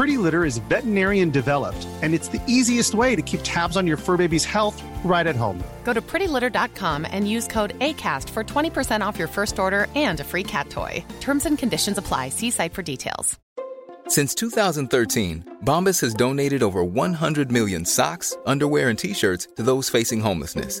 Pretty Litter is veterinarian developed, and it's the easiest way to keep tabs on your fur baby's health right at home. Go to prettylitter.com and use code ACAST for 20% off your first order and a free cat toy. Terms and conditions apply. See site for details. Since 2013, Bombas has donated over 100 million socks, underwear, and t shirts to those facing homelessness.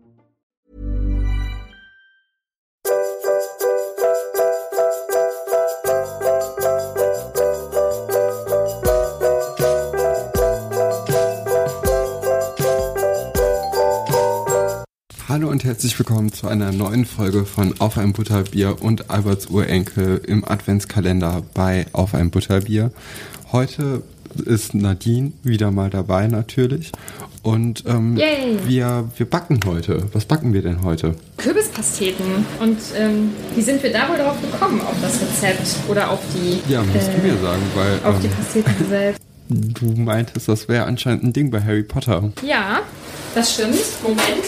Hallo und herzlich willkommen zu einer neuen Folge von Auf ein Butterbier und Alberts Urenkel im Adventskalender bei Auf ein Butterbier. Heute ist Nadine wieder mal dabei natürlich und ähm, wir, wir backen heute. Was backen wir denn heute? Kürbispasteten. Und ähm, wie sind wir da wohl drauf gekommen, auf das Rezept oder auf die, Ja, musst du mir sagen, weil auf die ähm, Pasteten selbst? du meintest, das wäre anscheinend ein Ding bei Harry Potter. Ja, das stimmt. Moment.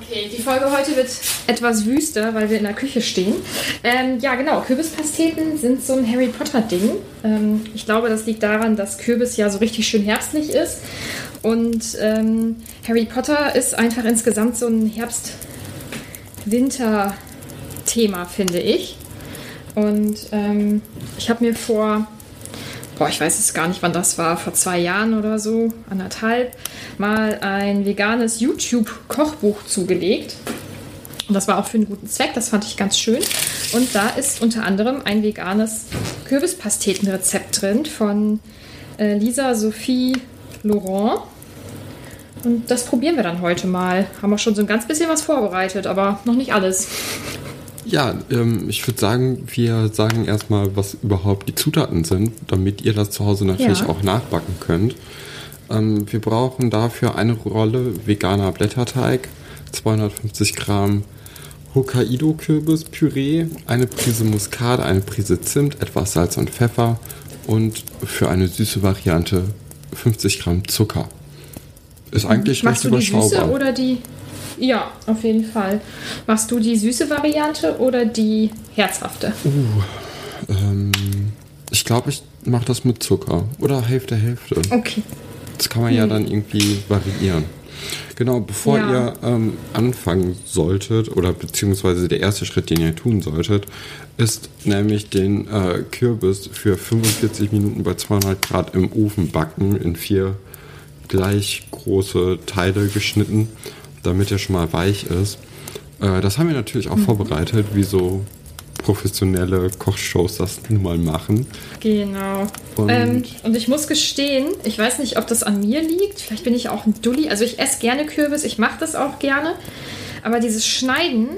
Okay, die Folge heute wird etwas wüster, weil wir in der Küche stehen. Ähm, ja, genau, Kürbispasteten sind so ein Harry Potter-Ding. Ähm, ich glaube, das liegt daran, dass Kürbis ja so richtig schön herbstlich ist. Und ähm, Harry Potter ist einfach insgesamt so ein Herbst-Winter-Thema, finde ich. Und ähm, ich habe mir vor boah, ich weiß jetzt gar nicht, wann das war, vor zwei Jahren oder so, anderthalb, mal ein veganes YouTube-Kochbuch zugelegt. Und das war auch für einen guten Zweck, das fand ich ganz schön. Und da ist unter anderem ein veganes Kürbispastetenrezept drin von äh, Lisa Sophie Laurent. Und das probieren wir dann heute mal. Haben wir schon so ein ganz bisschen was vorbereitet, aber noch nicht alles. Ja, ähm, ich würde sagen, wir sagen erstmal, was überhaupt die Zutaten sind, damit ihr das zu Hause natürlich Ja. auch nachbacken könnt. Ähm, wir brauchen dafür eine Rolle veganer Blätterteig, 250 Gramm Hokkaido-Kürbispüree, eine Prise Muskat, eine Prise Zimt, etwas Salz und Pfeffer und für eine süße Variante 50 Gramm Zucker. Ist eigentlich Machst recht du die süße überschaubar. oder die. Ja, auf jeden Fall. Machst du die süße Variante oder die herzhafte? Ähm, ich glaube, ich mache das mit Zucker. Oder Hälfte, Hälfte. Okay. Das kann man ja dann irgendwie variieren. Genau, bevor Ja. ihr ähm, anfangen solltet, oder beziehungsweise der erste Schritt, den ihr tun solltet, ist nämlich den äh, Kürbis für 45 Minuten bei 200 Grad im Ofen backen, in vier gleich große Teile geschnitten, damit er schon mal weich ist. Äh, das haben wir natürlich auch Mhm. vorbereitet, wie so professionelle Kochshows das nun mal machen. Genau. Und- ähm, und ich muss gestehen, ich weiß nicht, ob das an mir liegt. Vielleicht bin ich auch ein Dulli. Also ich esse gerne Kürbis, ich mache das auch gerne. Aber dieses Schneiden,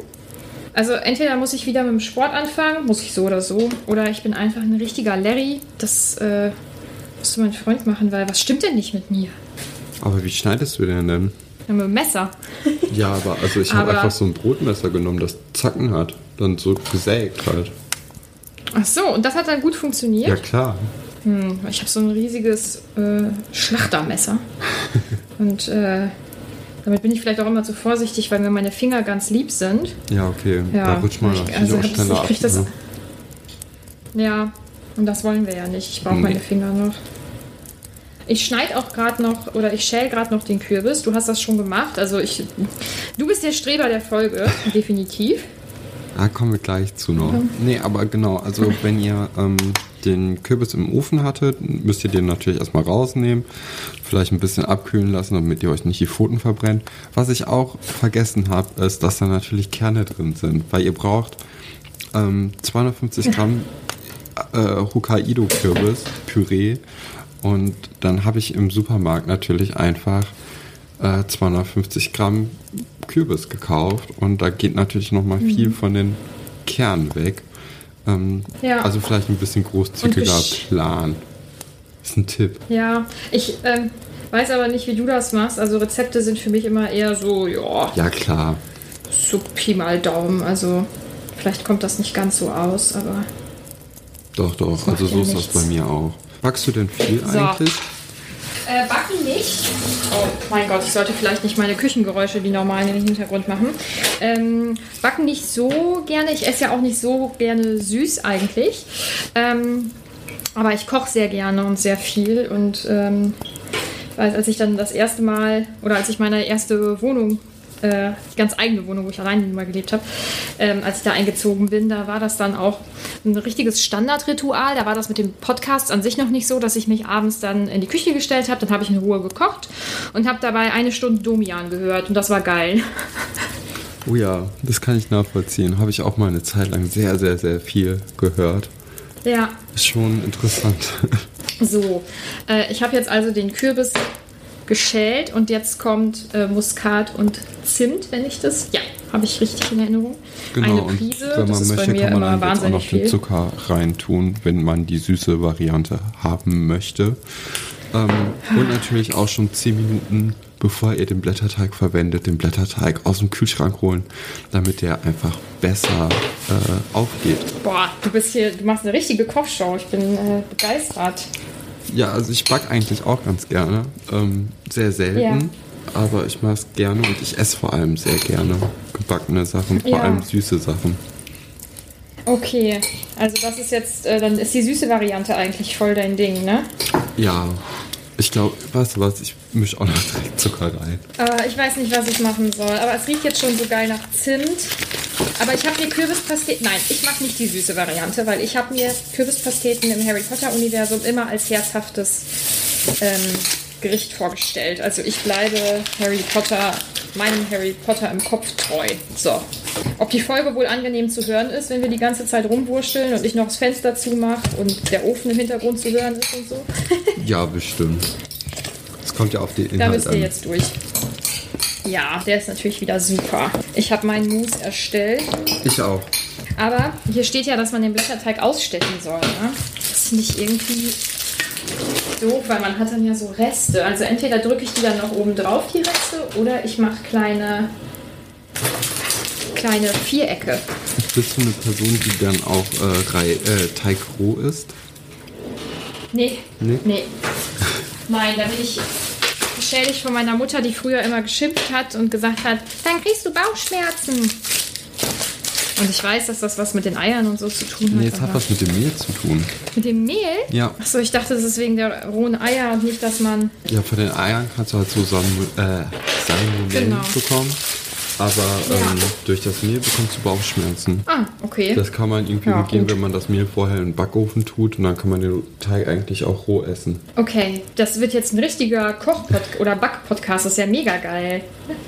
also entweder muss ich wieder mit dem Sport anfangen, muss ich so oder so, oder ich bin einfach ein richtiger Larry. Das äh, musste mein Freund machen, weil was stimmt denn nicht mit mir? Aber wie schneidest du den denn? Ja, mit dem Messer. Ja, aber also ich habe einfach so ein Brotmesser genommen, das Zacken hat. Dann so gesägt halt. Ach so, und das hat dann gut funktioniert. Ja, klar. Ich habe so ein riesiges äh, Schlachtermesser. Und äh, damit bin ich vielleicht auch immer zu vorsichtig, weil mir meine Finger ganz lieb sind. Ja, okay. Ja, da rutscht man ich- also auch schneller ich ab. das- ne? Ja, und das wollen wir ja nicht. Ich brauche Nee. meine Finger noch. Ich schneide auch gerade noch oder ich schäle gerade noch den Kürbis. Du hast das schon gemacht. Also ich. Du bist der Streber der Folge, definitiv. Da kommen wir gleich zu noch. Nee, aber genau, also wenn ihr ähm, den Kürbis im Ofen hattet, müsst ihr den natürlich erstmal rausnehmen, vielleicht ein bisschen abkühlen lassen, damit ihr euch nicht die Pfoten verbrennt. Was ich auch vergessen habe, ist, dass da natürlich Kerne drin sind, weil ihr braucht ähm, 250 Gramm äh, Hokkaido-Kürbis, Püree und dann habe ich im Supermarkt natürlich einfach äh, 250 Gramm Kürbis gekauft und da geht natürlich nochmal mal viel von den Kernen weg. Ähm, Ja. Also vielleicht ein bisschen großzügiger Plan. Ist ein Tipp. Ja, ich ähm, weiß aber nicht, wie du das machst. Also Rezepte sind für mich immer eher so, ja, Ja klar. so Pi mal Daumen. Also vielleicht kommt das nicht ganz so aus, aber Doch, doch. Also so ist das nichts. bei mir auch. Backst du denn viel So. eigentlich? Äh, backen nicht. Oh mein Gott, ich sollte vielleicht nicht meine Küchengeräusche, die normalen im Hintergrund machen. Ähm, backen nicht so gerne. Ich esse ja auch nicht so gerne süß eigentlich. Ähm, aber ich koche sehr gerne und sehr viel. Und ähm, ich weiß, als ich dann das erste Mal oder als ich meine erste Wohnung äh, die ganz eigene Wohnung, wo ich alleine mal gelebt habe, ähm, als ich da eingezogen bin, da war das dann auch ein richtiges Standardritual. Da war das mit dem Podcast an sich noch nicht so, dass ich mich abends dann in die Küche gestellt habe. Dann habe ich in Ruhe gekocht und habe dabei eine Stunde Domian gehört und das war geil. Oh ja, das kann ich nachvollziehen. Habe ich auch mal eine Zeit lang sehr, sehr, sehr viel gehört. Ja, Ist schon interessant. so. Äh, ich habe jetzt also den Kürbis geschält und jetzt kommt äh, Muskat und Zimt, wenn ich das. Ja, habe ich richtig in Erinnerung. Genau, Eine und Prise, wenn man das ist möchte, bei mir kann man immer jetzt auch wahnsinnig noch den viel. Zucker reintun, wenn man die süße Variante haben möchte. Ähm, und natürlich auch schon 10 Minuten, bevor ihr den Blätterteig verwendet, den Blätterteig aus dem Kühlschrank holen, damit der einfach besser äh, aufgeht. Boah, du bist hier, du machst eine richtige Kochshow. Ich bin äh, begeistert. Ja, also ich back eigentlich auch ganz gerne. Ähm, sehr selten. Aber ich mache es gerne und ich esse vor allem sehr gerne gebackene Sachen, vor Ja. allem süße Sachen. Okay, also das ist jetzt, äh, dann ist die süße Variante eigentlich voll dein Ding, ne? Ja, ich glaube, weißt du was, ich mische auch noch direkt Zucker rein. Äh, ich weiß nicht, was ich machen soll, aber es riecht jetzt schon so geil nach Zimt. Aber ich habe mir Kürbispasteten, nein, ich mache nicht die süße Variante, weil ich habe mir Kürbispasteten im Harry Potter Universum immer als herzhaftes ähm, Gericht vorgestellt. Also ich bleibe Harry Potter, meinem Harry Potter im Kopf treu. So. Ob die Folge wohl angenehm zu hören ist, wenn wir die ganze Zeit rumwurschteln und ich noch das Fenster zumache und der Ofen im Hintergrund zu hören ist und so. Ja, bestimmt. Es kommt ja auf die Da Inhalt müsst ihr an. jetzt durch. Ja, der ist natürlich wieder super. Ich habe meinen Mousse erstellt. Ich auch. Aber hier steht ja, dass man den Blätterteig ausstechen soll. Ne? Das finde ich irgendwie doof, weil man hat dann ja so Reste. Also entweder drücke ich die dann noch oben drauf, die Reste, oder ich mache kleine, kleine Vierecke. Bist du eine Person, die dann auch äh, äh, Teig roh isst? Nee. Nee? Nee. Nein, da bin ich geschädigt von meiner Mutter, die früher immer geschimpft hat und gesagt hat, dann kriegst du Bauchschmerzen. Und ich weiß, dass das was mit den Eiern und so zu tun hat. Nee, es hat was mit dem Mehl zu tun. Mit dem Mehl? Ja. Achso, ich dachte, das ist wegen der rohen Eier und nicht, dass man. Ja, von den Eiern kannst du halt so Salmo äh, Salmonellen Genau. bekommen. Aber ähm, durch das Mehl bekommst du Bauchschmerzen. Ah, okay. Das kann man irgendwie Ja, umgehen, gut. wenn man das Mehl vorher in den Backofen tut und dann kann man den Teig eigentlich auch roh essen. Okay, das wird jetzt ein richtiger Koch- oder Back-Podcast. Das ist ja mega geil.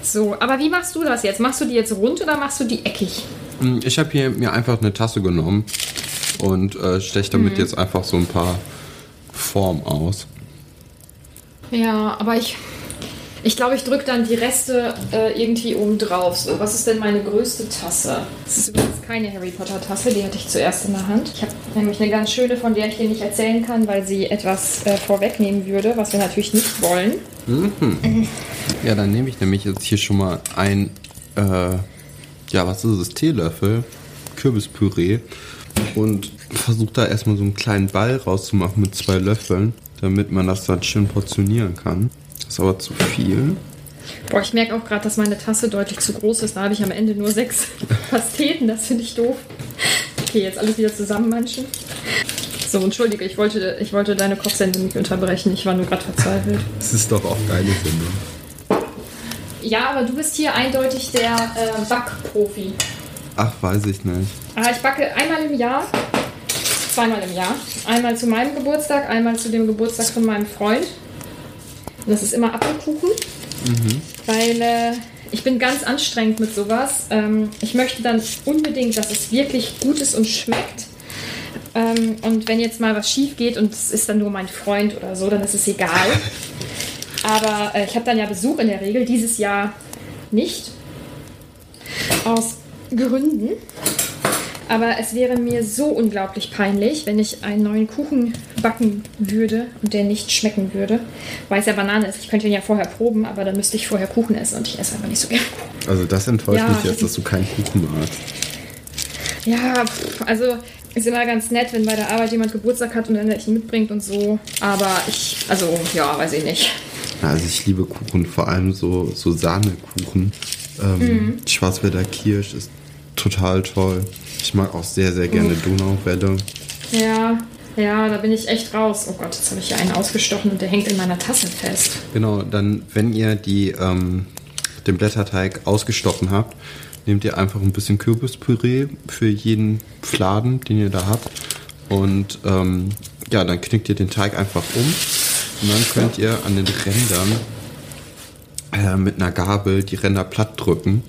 So, aber wie machst du das jetzt? Machst du die jetzt rund oder machst du die eckig? Mm, Ich habe hier mir einfach eine Tasse genommen und äh, steche damit Mhm. jetzt einfach so ein paar Formen aus. Ja, aber ich. Ich glaube, ich drücke dann die Reste äh, irgendwie oben drauf. So, was ist denn meine größte Tasse? Das ist übrigens keine Harry Potter Tasse, die hatte ich zuerst in der Hand. Ich habe nämlich eine ganz schöne, von der ich dir nicht erzählen kann, weil sie etwas äh, vorwegnehmen würde, was wir natürlich nicht wollen. Ja, dann nehme ich nämlich jetzt hier schon mal ein, äh, ja, was ist es, Teelöffel Kürbispüree und versuche da erstmal so einen kleinen Ball rauszumachen mit zwei Löffeln, damit man das dann schön portionieren kann. Das ist aber zu viel. Boah, ich merke auch gerade, dass meine Tasse deutlich zu groß ist. Da habe ich am Ende nur sechs Pasteten. Das finde ich doof. Okay, jetzt alles wieder zusammenmanschen. So, entschuldige, ich wollte, ich wollte deine Kochsendung nicht unterbrechen. Ich war nur gerade verzweifelt. Das ist doch auch deine Sendung. Ja, aber du bist hier eindeutig der äh, Backprofi. Ach, weiß ich nicht. Ah, ich backe einmal im Jahr, zweimal im Jahr. Einmal zu meinem Geburtstag, einmal zu dem Geburtstag von meinem Freund. Das ist immer Apfelkuchen, weil äh, ich bin ganz anstrengend mit sowas. Ähm, ich möchte dann unbedingt, dass es wirklich gut ist und schmeckt. Ähm, und wenn jetzt mal was schief geht und es ist dann nur mein Freund oder so, dann ist es egal. Aber äh, ich habe dann ja Besuch in der Regel, dieses Jahr nicht. Aus Gründen. Aber es wäre mir so unglaublich peinlich, wenn ich einen neuen Kuchen backen würde und der nicht schmecken würde. Weil es ja Banane ist. Ich könnte ihn ja vorher proben, aber dann müsste ich vorher Kuchen essen und ich esse einfach nicht so gerne. Also das enttäuscht Ja, mich jetzt, ich- dass du keinen Kuchen magst. Ja, also ist immer ganz nett, wenn bei der Arbeit jemand Geburtstag hat und dann welchen mitbringt und so. Aber ich, also ja, weiß ich nicht. Also ich liebe Kuchen, vor allem so, so Sahnekuchen. Ähm, Mhm. Schwarzwälder Kirsch ist total toll. Ich mag auch sehr, sehr gerne Donauwelle. Ja, ja, da bin ich echt raus. Oh Gott, jetzt habe ich hier einen ausgestochen und der hängt in meiner Tasse fest. Genau, dann, wenn ihr die, ähm, den Blätterteig ausgestochen habt, nehmt ihr einfach ein bisschen Kürbispüree für jeden Fladen, den ihr da habt. Und ähm, ja, dann knickt ihr den Teig einfach um. Und dann könnt ihr an den Rändern äh, mit einer Gabel die Ränder platt drücken,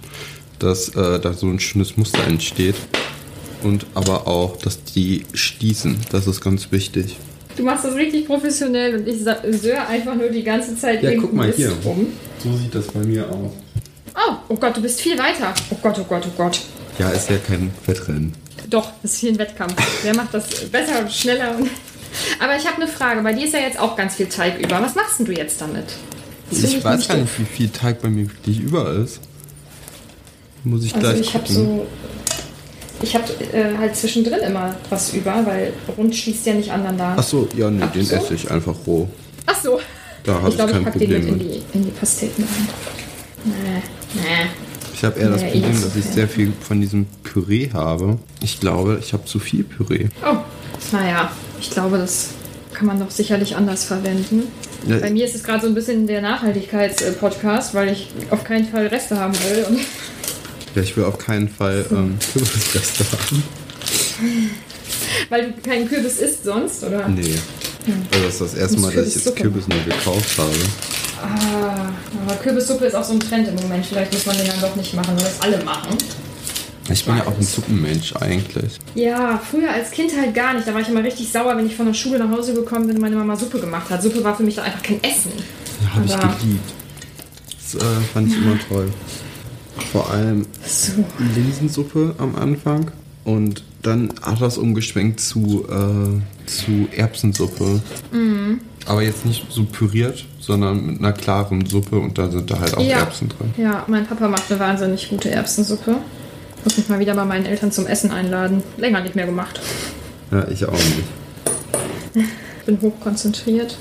dass äh, da so ein schönes Muster entsteht. Und aber auch, dass die stießen. Das ist ganz wichtig. Du machst das richtig professionell und ich söre einfach nur die ganze Zeit Ja, guck mal hier. rum. So sieht das bei mir aus. Oh, oh Gott, du bist viel weiter. Oh Gott, oh Gott, oh Gott. Ja, ist ja kein Wettrennen. Doch, das ist hier ein Wettkampf. Wer macht das besser und schneller? Aber ich habe eine Frage. Bei dir ist ja jetzt auch ganz viel Teig über. Was machst denn du jetzt damit? Das Ich weiß gar nicht, wie viel Teig bei mir wirklich über ist. Muss ich Also gleich ich habe so. Ich habe äh, halt zwischendrin immer was über, weil rund schließt ja nicht aneinander. Ach so, ja, nee, Ach den so. esse ich einfach roh. Ach so. Da habe ich ich, glaube, ich kein packe den mit Problem in die, in die Pasteten rein. Nee, nee. Ich habe eher das Nee, eh Problem, dass ich sehr viel von diesem Püree habe. Ich glaube, ich habe zu viel Püree. Oh, naja, ich glaube, das kann man doch sicherlich anders verwenden. Ja. Bei mir ist es gerade so ein bisschen der Nachhaltigkeits-Podcast, weil ich auf keinen Fall Reste haben will. Ja, ich will auf keinen Fall ähm, Kürbisreste haben. weil du keinen Kürbis isst sonst, oder? Nee. Also das ist das erste Mal, dass ich jetzt Kürbis nur gekauft habe. Ah, aber Kürbissuppe ist auch so ein Trend im Moment. Vielleicht muss man den dann doch nicht machen, weil das alle machen. Ich bin ja auch ein Suppenmensch eigentlich. Ja, früher als Kind halt gar nicht. Da war ich immer richtig sauer, wenn ich von der Schule nach Hause gekommen bin und meine Mama Suppe gemacht hat. Suppe war für mich dann einfach kein Essen. Ja, habe ich geliebt. Das äh, fand ich immer toll. Vor allem So. Linsensuppe am Anfang und dann hat das umgeschwenkt zu, äh, zu Erbsensuppe. Mhm. Aber jetzt nicht so püriert, sondern mit einer klaren Suppe und da sind da halt auch Ja. Erbsen drin. Ja, mein Papa macht eine wahnsinnig gute Erbsensuppe. Muss mich mal wieder bei meinen Eltern zum Essen einladen. Länger nicht mehr gemacht. Ja, ich auch nicht. Bin hochkonzentriert.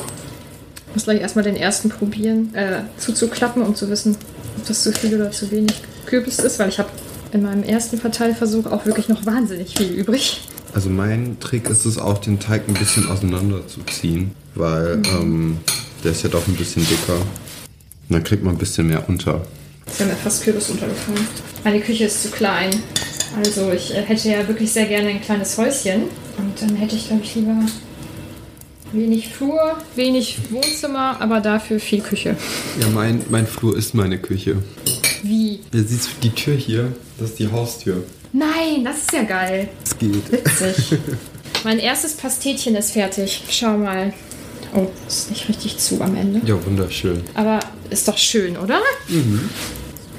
Muss gleich erstmal den ersten probieren, äh, zuzuklappen, um zu wissen, ob das zu viel oder zu wenig Kürbis ist, weil ich habe in meinem ersten Verteilversuch auch wirklich noch wahnsinnig viel übrig. Also mein Trick ist es auch, den Teig ein bisschen auseinanderzuziehen, weil Mhm. ähm, der ist ja doch ein bisschen dicker. Und dann kriegt man ein bisschen mehr unter. Ist ja mir fast Kürbis untergefallen. Meine Küche ist zu klein. Also ich äh, hätte ja wirklich sehr gerne ein kleines Häuschen. Und dann hätte ich, glaube ich, lieber wenig Flur, wenig Wohnzimmer, aber dafür viel Küche. Ja, mein, mein Flur ist meine Küche. Wie? Ja, siehst du die Tür hier? Das ist die Haustür. Nein, das ist ja geil. Es geht. Witzig. mein erstes Pastetchen ist fertig. Schau mal. Oh, ist nicht richtig zu am Ende. Ja, wunderschön. Aber ist doch schön, oder?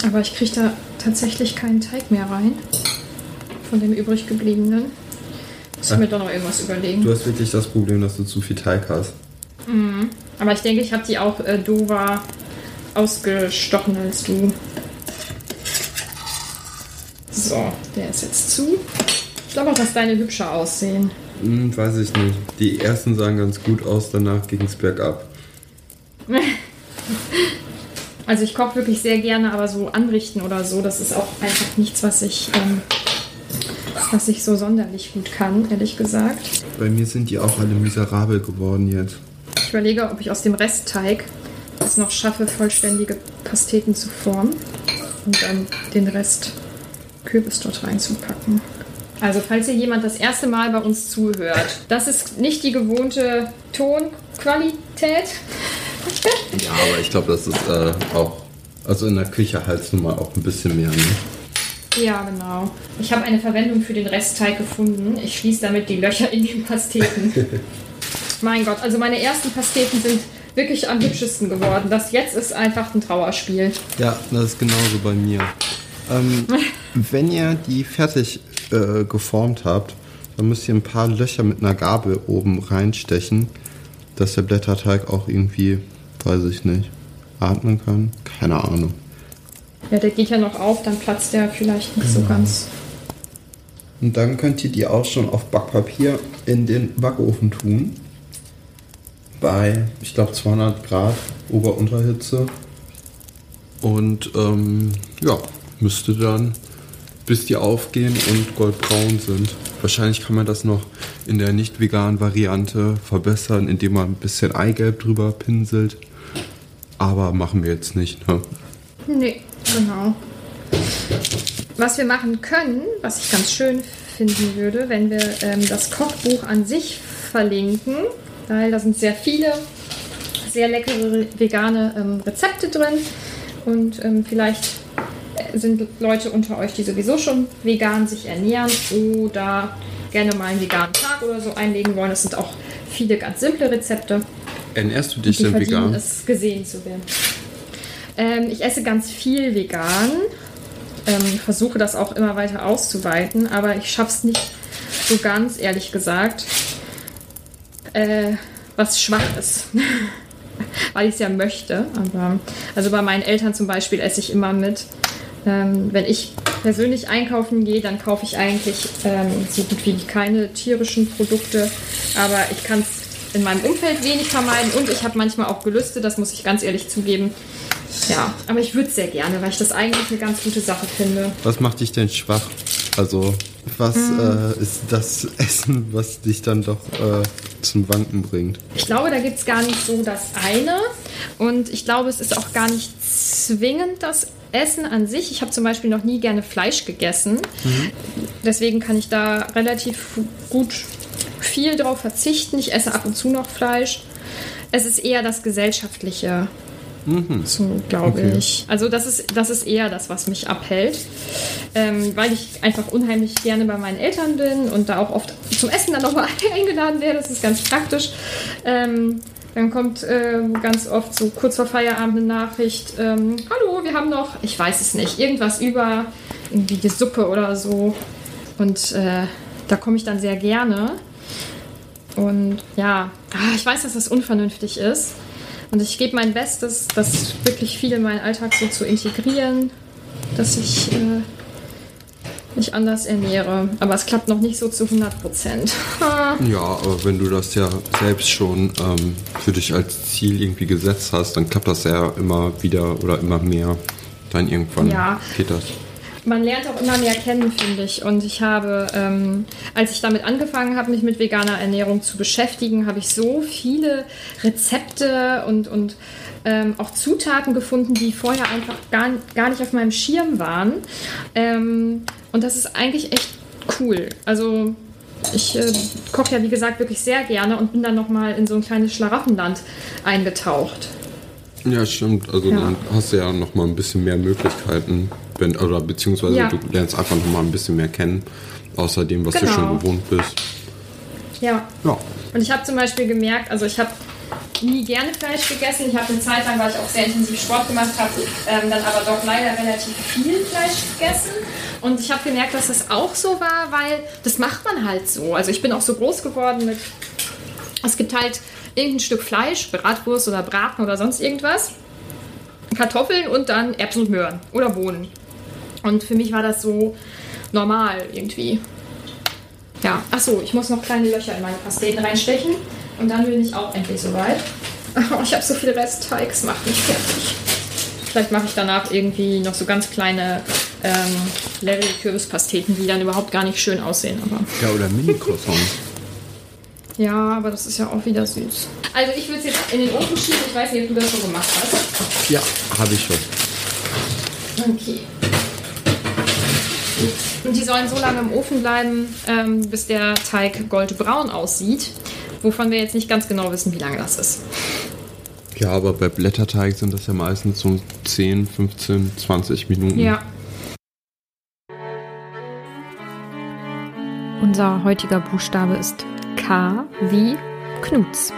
Aber ich kriege da tatsächlich keinen Teig mehr rein. Von dem übrig gebliebenen. Muss ich mir doch noch irgendwas überlegen. Du hast wirklich das Problem, dass du zu viel Teig hast. Aber ich denke, ich habe die auch äh, dover ausgestochen als du. So, der ist jetzt zu. Ich glaube auch, dass deine hübscher aussehen. Hm, weiß ich nicht. Die ersten sahen ganz gut aus, danach ging es bergab. Also ich koche wirklich sehr gerne, aber so anrichten oder so, das ist auch einfach nichts, was ich ähm, was ich so sonderlich gut kann, ehrlich gesagt. Bei mir sind die auch alle miserabel geworden jetzt. Ich überlege, ob ich aus dem Restteig es noch schaffe, vollständige Pasteten zu formen und dann den Rest Kürbis dort reinzupacken. Also falls hier jemand das erste Mal bei uns zuhört, das ist nicht die gewohnte Tonqualität. Ja, aber ich glaube, das ist äh, auch, also in der Küche halt nun mal auch ein bisschen mehr. Ne? Ja, genau. Ich habe eine Verwendung für den Restteig gefunden. Ich schließe damit die Löcher in den Pasteten. mein Gott, also meine ersten Pasteten sind wirklich am hübschesten geworden. Das jetzt ist einfach ein Trauerspiel. Ja, das ist genauso bei mir. Ähm, wenn ihr die fertig äh, geformt habt, dann müsst ihr ein paar Löcher mit einer Gabel oben reinstechen, dass der Blätterteig auch irgendwie, weiß ich nicht, atmen kann. Keine Ahnung. Ja, der geht ja noch auf, dann platzt der vielleicht nicht so ganz. Und dann könnt ihr die auch schon auf Backpapier in den Backofen tun. Bei, ich glaube, 200 Grad Ober-Unterhitze. Und ähm, ja, müsste dann, bis die aufgehen und goldbraun sind. Wahrscheinlich kann man das noch in der nicht veganen Variante verbessern, indem man ein bisschen Eigelb drüber pinselt. Aber machen wir jetzt nicht. Ne? Nee, genau. Was wir machen können, was ich ganz schön finden würde, wenn wir ähm, das Kochbuch an sich verlinken, weil da sind sehr viele sehr leckere vegane ähm, Rezepte drin und ähm, vielleicht sind Leute unter euch, die sowieso schon vegan sich ernähren oder gerne mal einen veganen Tag oder so einlegen wollen. Das sind auch viele ganz simple Rezepte. Ernährst du dich die denn vegan? es gesehen zu werden. Ähm, ich esse ganz viel vegan, ähm, versuche das auch immer weiter auszuweiten, aber ich schaffe es nicht so ganz, ehrlich gesagt, äh, was schwach ist. Weil ich es ja möchte. Aber also bei meinen Eltern zum Beispiel esse ich immer mit. Ähm, wenn ich persönlich einkaufen gehe, dann kaufe ich eigentlich ähm, so gut wie keine tierischen Produkte. Aber ich kann es in meinem Umfeld wenig vermeiden und ich habe manchmal auch Gelüste, das muss ich ganz ehrlich zugeben. Ja, aber ich würde es sehr gerne, weil ich das eigentlich eine ganz gute Sache finde. Was macht dich denn schwach? Also, was Mm. äh, ist das Essen, was dich dann doch äh, zum Wanken bringt? Ich glaube, da gibt es gar nicht so das eine. Und ich glaube, es ist auch gar nicht zwingend das Essen an sich. Ich habe zum Beispiel noch nie gerne Fleisch gegessen. Deswegen kann ich da relativ gut viel drauf verzichten. Ich esse ab und zu noch Fleisch. Es ist eher das Gesellschaftliche. So glaube Okay. ich. Also das ist, das ist eher das, was mich abhält. Ähm, weil ich einfach unheimlich gerne bei meinen Eltern bin und da auch oft zum Essen dann nochmal eingeladen werde. Das ist ganz praktisch. Ähm, dann kommt äh, ganz oft so kurz vor Feierabend eine Nachricht, ähm, hallo, wir haben noch, ich weiß es nicht, irgendwas über, irgendwie die Suppe oder so. Und äh, da komme ich dann sehr gerne. Und ja, ah, ich weiß, dass das unvernünftig ist. Und ich gebe mein Bestes, das wirklich viel in meinen Alltag so zu integrieren, dass ich äh, mich anders ernähre. Aber es klappt noch nicht so zu 100 Prozent. Ja, aber wenn du das ja selbst schon ähm, für dich als Ziel irgendwie gesetzt hast, dann klappt das ja immer wieder oder immer mehr. Dann irgendwann Ja. geht das. Man lernt auch immer mehr kennen, finde ich. Und ich habe, ähm, als ich damit angefangen habe, mich mit veganer Ernährung zu beschäftigen, habe ich so viele Rezepte und, und ähm, auch Zutaten gefunden, die vorher einfach gar, gar nicht auf meinem Schirm waren. Ähm, und das ist eigentlich echt cool. Also ich äh, koche ja, wie gesagt, wirklich sehr gerne und bin dann nochmal in so ein kleines Schlaraffenland eingetaucht. Ja, stimmt. Also Ja. dann hast du ja noch mal ein bisschen mehr Möglichkeiten, wenn, oder beziehungsweise Ja. du lernst einfach noch mal ein bisschen mehr kennen, außer dem, was du Genau. schon gewohnt bist. Ja, Ja. Und ich habe zum Beispiel gemerkt, also ich habe nie gerne Fleisch gegessen. Ich habe eine Zeit lang, weil ich auch sehr intensiv Sport gemacht habe, ähm, dann aber doch leider relativ viel Fleisch gegessen. Und ich habe gemerkt, dass das auch so war, weil das macht man halt so. Also ich bin auch so groß geworden mit, es gibt halt irgendein Stück Fleisch, Bratwurst oder Braten oder sonst irgendwas, Kartoffeln und dann Erbsen und Möhren oder Bohnen. Und für mich war das so normal irgendwie. Ja, achso, ich muss noch kleine Löcher in meine Pasteten reinstechen und dann bin ich auch endlich soweit. Oh, ich habe so viel Restteig, es macht mich fertig. Vielleicht mache ich danach irgendwie noch so ganz kleine ähm, Larry Kürbispasteten, die dann überhaupt gar nicht schön aussehen. Aber Ja, oder Mini-Croissants. ja, aber das ist ja auch wieder süß. Also ich würde es jetzt in den Ofen schieben. Ich weiß nicht, ob du das so gemacht hast. ja, habe ich schon. Okay. Und die sollen so lange im Ofen bleiben, ähm, bis der Teig goldbraun aussieht. Wovon wir jetzt nicht ganz genau wissen, wie lange das ist. Ja, aber bei Blätterteig sind das ja meistens so 10, 15, 20 Minuten. Ja. Unser heutiger Buchstabe ist K wie Knuts.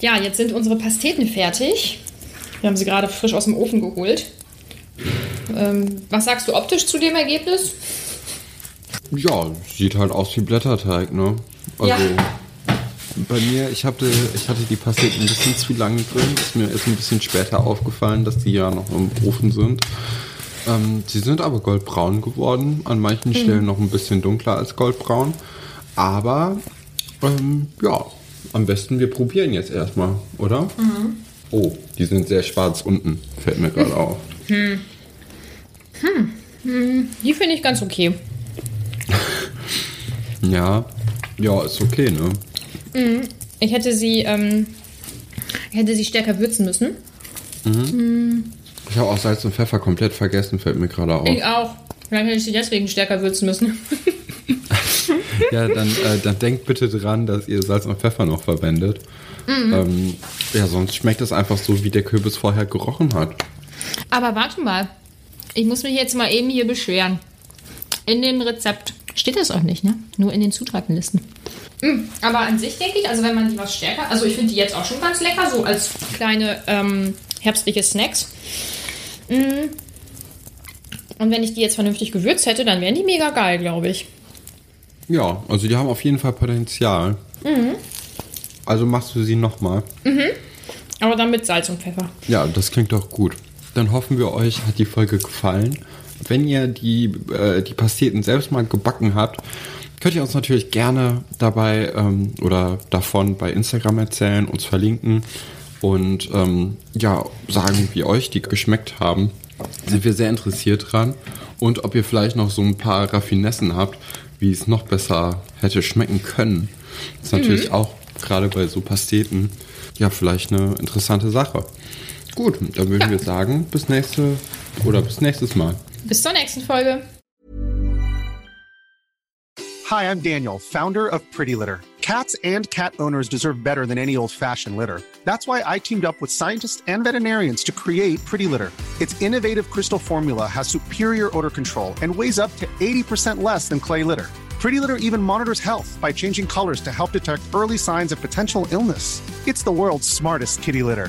Ja, jetzt sind unsere Pasteten fertig. Wir haben sie gerade frisch aus dem Ofen geholt. Ähm, was sagst du optisch zu dem Ergebnis? Ja, sieht halt aus wie Blätterteig, ne? Also Ja. bei mir, ich hatte, ich hatte die Pasteten ein bisschen zu lange drin. Ist mir erst ein bisschen später aufgefallen, dass die ja noch im Ofen sind. Ähm, sie sind aber goldbraun geworden. An manchen Stellen noch ein bisschen dunkler als goldbraun. Aber ähm, ja, am besten wir probieren jetzt erstmal, oder? Oh, die sind sehr schwarz unten, fällt mir gerade auf. Die finde ich ganz okay. Ja, ja, ist okay, ne? Ich hätte sie, ähm, hätte sie stärker würzen müssen. Ich habe auch Salz und Pfeffer komplett vergessen, fällt mir gerade auf. Ich auch. Vielleicht hätte ich sie deswegen stärker würzen müssen. Ja, dann, äh, dann denkt bitte dran, dass ihr Salz und Pfeffer noch verwendet. Ähm, ja, sonst schmeckt es einfach so, wie der Kürbis vorher gerochen hat. Aber warte mal. Ich muss mich jetzt mal eben hier beschweren. In dem Rezept steht das auch nicht, ne? Nur in den Zutatenlisten. Mm, Aber an sich denke ich, also wenn man die was stärker, also ich finde die jetzt auch schon ganz lecker, so als kleine ähm, herbstliche Snacks. Mm. Und wenn ich die jetzt vernünftig gewürzt hätte, dann wären die mega geil, glaube ich. Ja, also die haben auf jeden Fall Potenzial. Also machst du sie nochmal. Aber dann mit Salz und Pfeffer. Ja, das klingt doch gut. Dann hoffen wir, euch hat die Folge gefallen. Wenn ihr die, äh, die Pasteten selbst mal gebacken habt, könnt ihr uns natürlich gerne dabei ähm, oder davon bei Instagram erzählen, uns verlinken und ähm, ja, sagen, wie euch die geschmeckt haben. Sind wir sehr interessiert dran. Und ob ihr vielleicht noch so ein paar Raffinessen habt, wie es noch besser hätte schmecken können. ist natürlich auch gerade bei so Pasteten ja vielleicht eine interessante Sache. Gut, dann würden Ja. wir sagen, bis nächste oder bis nächstes Mal. Bis zur nächsten Folge. Hi, I'm Daniel, founder of Pretty Litter. Cats and cat owners deserve better than any old fashioned litter. That's why I teamed up with scientists and veterinarians to create Pretty Litter. Its innovative crystal formula has superior odor control and weighs up to 80% less than clay litter. Pretty Litter even monitors health by changing colors to help detect early signs of potential illness. It's the world's smartest kitty litter.